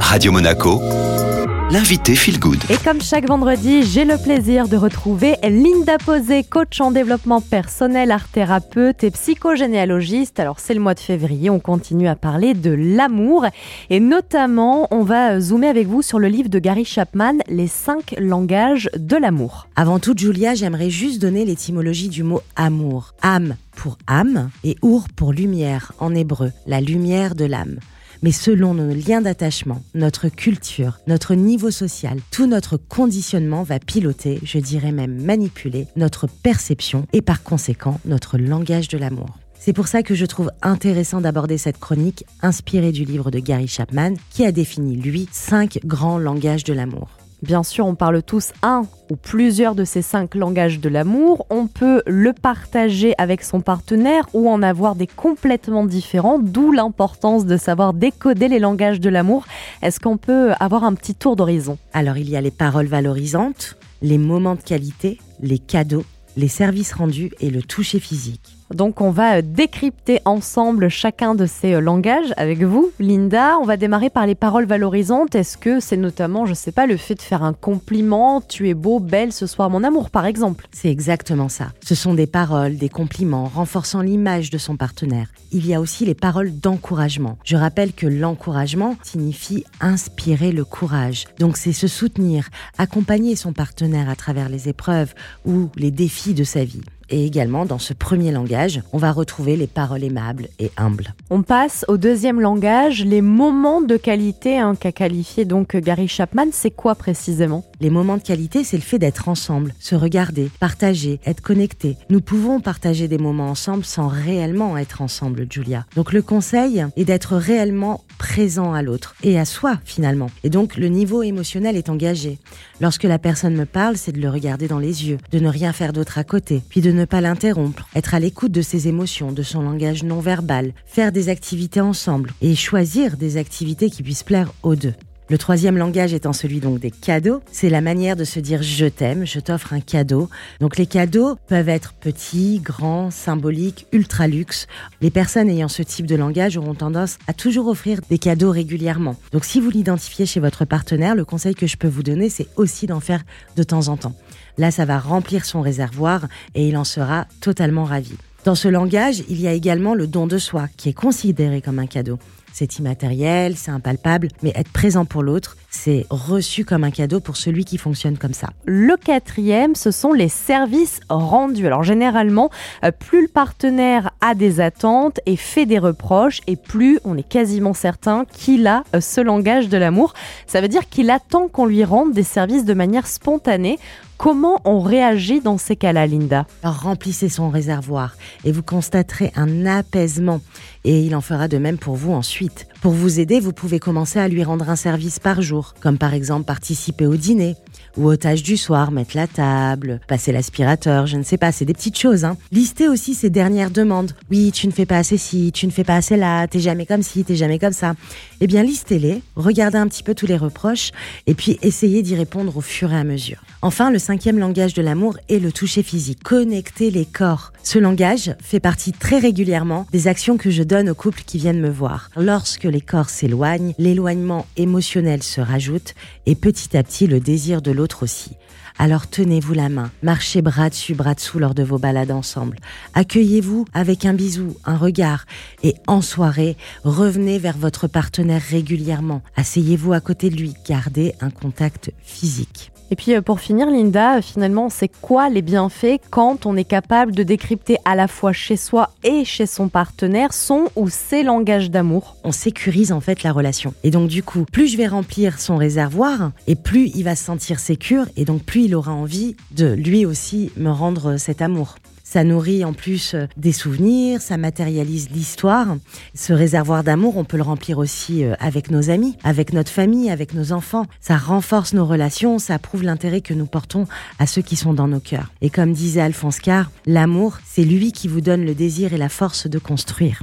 Radio Monaco, l'invité Feel Good. Et comme chaque vendredi, j'ai le plaisir de retrouver Linda Posé, coach en développement personnel, art thérapeute et psychogénéalogiste. Alors c'est le mois de février, on continue à parler de l'amour et notamment on va zoomer avec vous sur le livre de Gary Chapman, Les cinq langages de l'amour. Avant tout, Julia, j'aimerais juste donner l'étymologie du mot amour. Âme pour âme et our pour lumière en hébreu, la lumière de l'âme mais selon nos liens d'attachement, notre culture, notre niveau social, tout notre conditionnement va piloter, je dirais même manipuler, notre perception et par conséquent notre langage de l'amour. C'est pour ça que je trouve intéressant d'aborder cette chronique inspirée du livre de Gary Chapman qui a défini, lui, cinq grands langages de l'amour. Bien sûr, on parle tous un ou plusieurs de ces cinq langages de l'amour. On peut le partager avec son partenaire ou en avoir des complètement différents, d'où l'importance de savoir décoder les langages de l'amour. Est-ce qu'on peut avoir un petit tour d'horizon? Alors, il y a les paroles valorisantes, les moments de qualité, les cadeaux, les services rendus et le toucher physique. Donc on va euh, décrypter ensemble chacun de ces euh, langages avec vous, Linda. On va démarrer par les paroles valorisantes. Est-ce que c'est notamment, je sais pas, le fait de faire un compliment, tu es beau, belle ce soir mon amour par exemple? C'est exactement ça. Ce sont des paroles, des compliments renforçant l'image de son partenaire. Il y a aussi les paroles d'encouragement. Je rappelle que l'encouragement signifie inspirer le courage. Donc c'est se soutenir, accompagner son partenaire à travers les épreuves ou les défis de sa vie. Et également, dans ce premier langage, on va retrouver les paroles aimables et humbles. On passe au deuxième langage, les moments de qualité hein, qu'a qualifié donc Gary Chapman. C'est quoi précisément? Les moments de qualité, c'est le fait d'être ensemble, se regarder, partager, être connecté. Nous pouvons partager des moments ensemble sans réellement être ensemble, Julia. Donc le conseil est d'être réellement présent à l'autre et à soi finalement. Et donc le niveau émotionnel est engagé. Lorsque la personne me parle, c'est de le regarder dans les yeux, de ne rien faire d'autre à côté, puis de ne pas l'interrompre, être à l'écoute de ses émotions, de son langage non verbal, faire des activités ensemble et choisir des activités qui puissent plaire aux deux. Le troisième langage étant celui donc des cadeaux, c'est la manière de se dire je t'aime, je t'offre un cadeau. Donc les cadeaux peuvent être petits, grands, symboliques, ultra luxe. Les personnes ayant ce type de langage auront tendance à toujours offrir des cadeaux régulièrement. Donc si vous l'identifiez chez votre partenaire, le conseil que je peux vous donner, c'est aussi d'en faire de temps en temps. Là, ça va remplir son réservoir et il en sera totalement ravi. Dans ce langage, il y a également le don de soi, qui est considéré comme un cadeau. C'est immatériel, c'est impalpable, mais être présent pour l'autre, c'est reçu comme un cadeau pour celui qui fonctionne comme ça. Le quatrième, ce sont les services rendus. Alors généralement, euh, plus le partenaire a des attentes et fait des reproches, et plus on est quasiment certain qu'il a euh, ce langage de l'amour. Ça veut dire qu'il attend qu'on lui rende des services de manière spontanée Comment on réagit dans ces cas-là, Linda remplissez son réservoir et vous constaterez un apaisement. Et il en fera de même pour vous ensuite. Pour vous aider, vous pouvez commencer à lui rendre un service par jour, comme par exemple participer au dîner, ou au tâche du soir, mettre la table, passer l'aspirateur, je ne sais pas, c'est des petites choses. Hein. Listez aussi ses dernières demandes. Oui, tu ne fais pas assez ci, tu ne fais pas assez là, t'es jamais comme ci, t'es jamais comme ça. Eh bien, listez-les, regardez un petit peu tous les reproches, et puis essayez d'y répondre au fur et à mesure. Enfin, le cinquième langage de l'amour est le toucher physique. Connecter les corps. Ce langage fait partie très régulièrement des actions que je donne aux couples qui viennent me voir. Lorsque les corps s'éloignent, l'éloignement émotionnel se rajoute et petit à petit le désir de l'autre aussi. Alors tenez-vous la main, marchez bras dessus, bras dessous lors de vos balades ensemble. Accueillez-vous avec un bisou, un regard. Et en soirée, revenez vers votre partenaire régulièrement. Asseyez-vous à côté de lui, gardez un contact physique. Et puis euh, pour finir, Linda, finalement, c'est quoi les bienfaits quand on est capable de décrypter à la fois chez soi et chez son partenaire son ou ses langages d'amour? On sécurise en fait la relation. Et donc du coup, plus je vais remplir son réservoir, et plus il va se sentir sécure, et donc plus il aura envie de lui aussi me rendre cet amour. Ça nourrit en plus euh, des souvenirs, ça matérialise l'histoire. Ce réservoir d'amour, on peut le remplir aussi euh, avec nos amis, avec notre famille, avec nos enfants. Ça renforce nos relations, ça prouve l'intérêt que nous portons à ceux qui sont dans nos cœurs. Et comme disait Alphonse Carr, l'amour, c'est lui qui vous donne le désir et la force de construire.